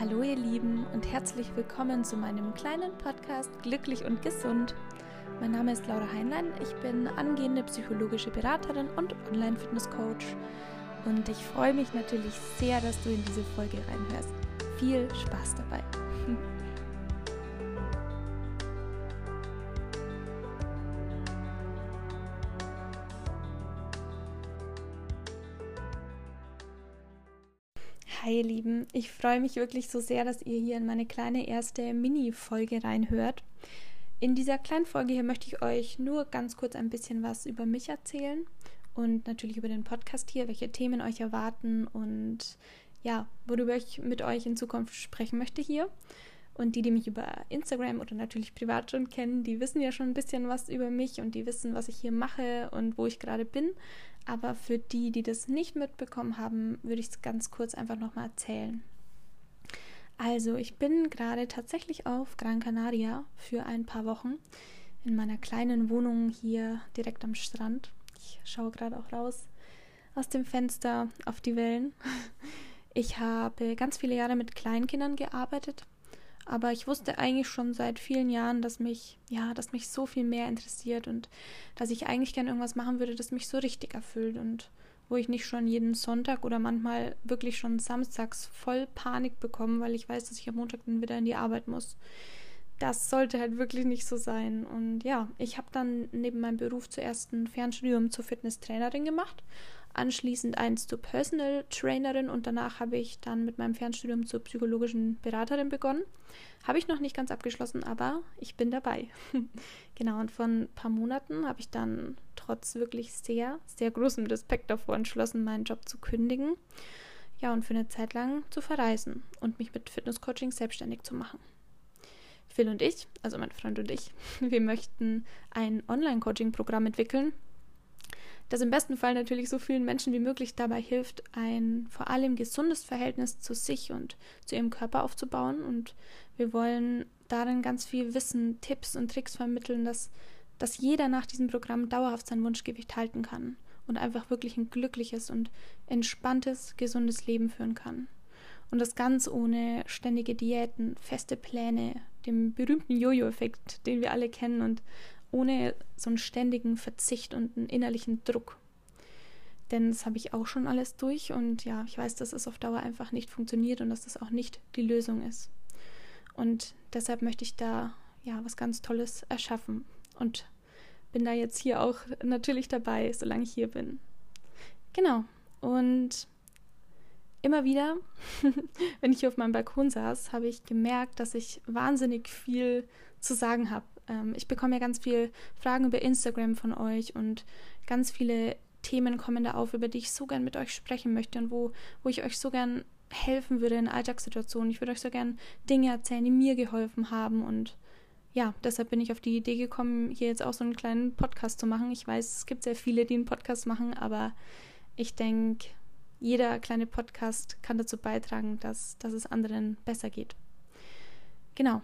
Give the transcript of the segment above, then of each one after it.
Hallo ihr Lieben und herzlich willkommen zu meinem kleinen Podcast Glücklich und Gesund. Mein Name ist Laura Heinlein, ich bin angehende psychologische Beraterin und Online-Fitness-Coach und ich freue mich natürlich sehr, dass du in diese Folge reinhörst. Viel Spaß dabei! Hi ihr Lieben, ich freue mich wirklich so sehr, dass ihr hier in meine kleine erste Mini-Folge reinhört. In dieser kleinen Folge hier möchte ich euch nur ganz kurz ein bisschen was über mich erzählen und natürlich über den Podcast hier, welche Themen euch erwarten und ja, worüber ich mit euch in Zukunft sprechen möchte hier. Und die, die mich über Instagram oder natürlich privat schon kennen, die wissen ja schon ein bisschen was über mich und die wissen, was ich hier mache und wo ich gerade bin. Aber für die, die das nicht mitbekommen haben, würde ich es ganz kurz einfach nochmal erzählen. Also, ich bin gerade tatsächlich auf Gran Canaria für ein paar Wochen in meiner kleinen Wohnung hier direkt am Strand. Ich schaue gerade auch raus aus dem Fenster auf die Wellen. Ich habe ganz viele Jahre mit Kleinkindern gearbeitet aber ich wusste eigentlich schon seit vielen Jahren, dass mich, ja, dass mich so viel mehr interessiert und dass ich eigentlich gerne irgendwas machen würde, das mich so richtig erfüllt und wo ich nicht schon jeden Sonntag oder manchmal wirklich schon samstags voll Panik bekomme, weil ich weiß, dass ich am Montag dann wieder in die Arbeit muss. Das sollte halt wirklich nicht so sein. Und ja, ich habe dann neben meinem Beruf zuerst ein Fernstudium zur Fitnesstrainerin gemacht anschließend eins zur Personal Trainerin und danach habe ich dann mit meinem Fernstudium zur psychologischen Beraterin begonnen. Habe ich noch nicht ganz abgeschlossen, aber ich bin dabei. genau, und vor ein paar Monaten habe ich dann trotz wirklich sehr, sehr großem Respekt davor entschlossen, meinen Job zu kündigen. Ja, und für eine Zeit lang zu verreisen und mich mit Fitnesscoaching selbstständig zu machen. Phil und ich, also mein Freund und ich, wir möchten ein Online-Coaching-Programm entwickeln, das im besten Fall natürlich so vielen Menschen wie möglich dabei hilft, ein vor allem gesundes Verhältnis zu sich und zu ihrem Körper aufzubauen. Und wir wollen darin ganz viel Wissen, Tipps und Tricks vermitteln, dass, dass jeder nach diesem Programm dauerhaft sein Wunschgewicht halten kann und einfach wirklich ein glückliches und entspanntes, gesundes Leben führen kann. Und das ganz ohne ständige Diäten, feste Pläne, dem berühmten Jojo-Effekt, den wir alle kennen und ohne so einen ständigen Verzicht und einen innerlichen Druck. Denn das habe ich auch schon alles durch und ja, ich weiß, dass es auf Dauer einfach nicht funktioniert und dass das auch nicht die Lösung ist. Und deshalb möchte ich da ja was ganz Tolles erschaffen und bin da jetzt hier auch natürlich dabei, solange ich hier bin. Genau. Und immer wieder, wenn ich hier auf meinem Balkon saß, habe ich gemerkt, dass ich wahnsinnig viel zu sagen habe. Ähm, ich bekomme ja ganz viele Fragen über Instagram von euch und ganz viele Themen kommen da auf, über die ich so gern mit euch sprechen möchte und wo, wo ich euch so gern helfen würde in Alltagssituationen. Ich würde euch so gern Dinge erzählen, die mir geholfen haben und ja, deshalb bin ich auf die Idee gekommen, hier jetzt auch so einen kleinen Podcast zu machen. Ich weiß, es gibt sehr viele, die einen Podcast machen, aber ich denke, jeder kleine Podcast kann dazu beitragen, dass, dass es anderen besser geht. Genau,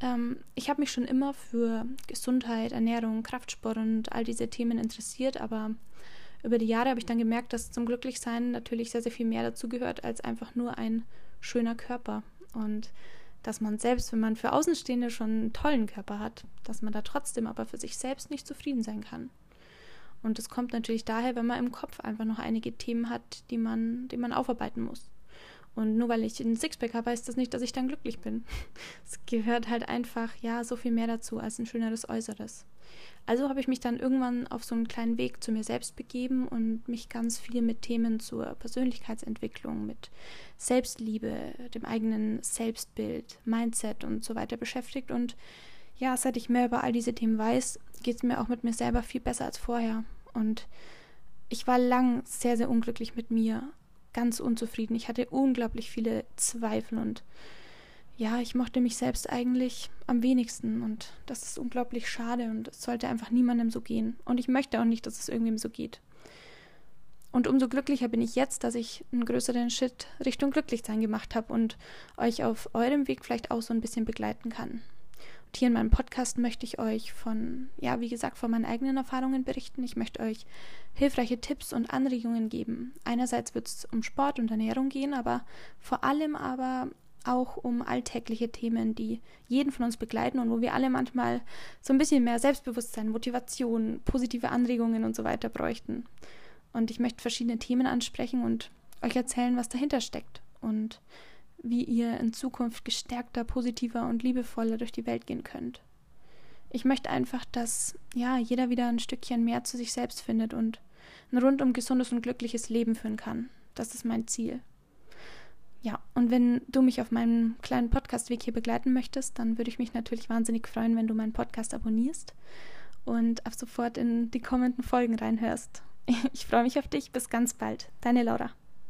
ähm, ich habe mich schon immer für Gesundheit, Ernährung, Kraftsport und all diese Themen interessiert, aber über die Jahre habe ich dann gemerkt, dass zum Glücklichsein natürlich sehr, sehr viel mehr dazu gehört als einfach nur ein schöner Körper. Und dass man selbst, wenn man für Außenstehende schon einen tollen Körper hat, dass man da trotzdem aber für sich selbst nicht zufrieden sein kann. Und das kommt natürlich daher, wenn man im Kopf einfach noch einige Themen hat, die man, die man aufarbeiten muss. Und nur weil ich ein Sixpack habe, heißt das nicht, dass ich dann glücklich bin. Es gehört halt einfach, ja, so viel mehr dazu als ein schöneres Äußeres. Also habe ich mich dann irgendwann auf so einen kleinen Weg zu mir selbst begeben und mich ganz viel mit Themen zur Persönlichkeitsentwicklung, mit Selbstliebe, dem eigenen Selbstbild, Mindset und so weiter beschäftigt. Und ja, seit ich mehr über all diese Themen weiß, geht es mir auch mit mir selber viel besser als vorher. Und ich war lang sehr, sehr unglücklich mit mir ganz unzufrieden. Ich hatte unglaublich viele Zweifel und ja, ich mochte mich selbst eigentlich am wenigsten und das ist unglaublich schade und es sollte einfach niemandem so gehen. Und ich möchte auch nicht, dass es irgendwem so geht. Und umso glücklicher bin ich jetzt, dass ich einen größeren Schritt Richtung Glücklichsein gemacht habe und euch auf eurem Weg vielleicht auch so ein bisschen begleiten kann. Und hier in meinem Podcast möchte ich euch von, ja, wie gesagt, von meinen eigenen Erfahrungen berichten. Ich möchte euch hilfreiche Tipps und Anregungen geben. Einerseits wird es um Sport und Ernährung gehen, aber vor allem aber auch um alltägliche Themen, die jeden von uns begleiten und wo wir alle manchmal so ein bisschen mehr Selbstbewusstsein, Motivation, positive Anregungen und so weiter bräuchten. Und ich möchte verschiedene Themen ansprechen und euch erzählen, was dahinter steckt und wie ihr in Zukunft gestärkter, positiver und liebevoller durch die Welt gehen könnt. Ich möchte einfach, dass ja jeder wieder ein Stückchen mehr zu sich selbst findet und ein rundum gesundes und glückliches Leben führen kann. Das ist mein Ziel. Ja, und wenn du mich auf meinem kleinen Podcastweg hier begleiten möchtest, dann würde ich mich natürlich wahnsinnig freuen, wenn du meinen Podcast abonnierst und ab sofort in die kommenden Folgen reinhörst. Ich freue mich auf dich. Bis ganz bald. Deine Laura.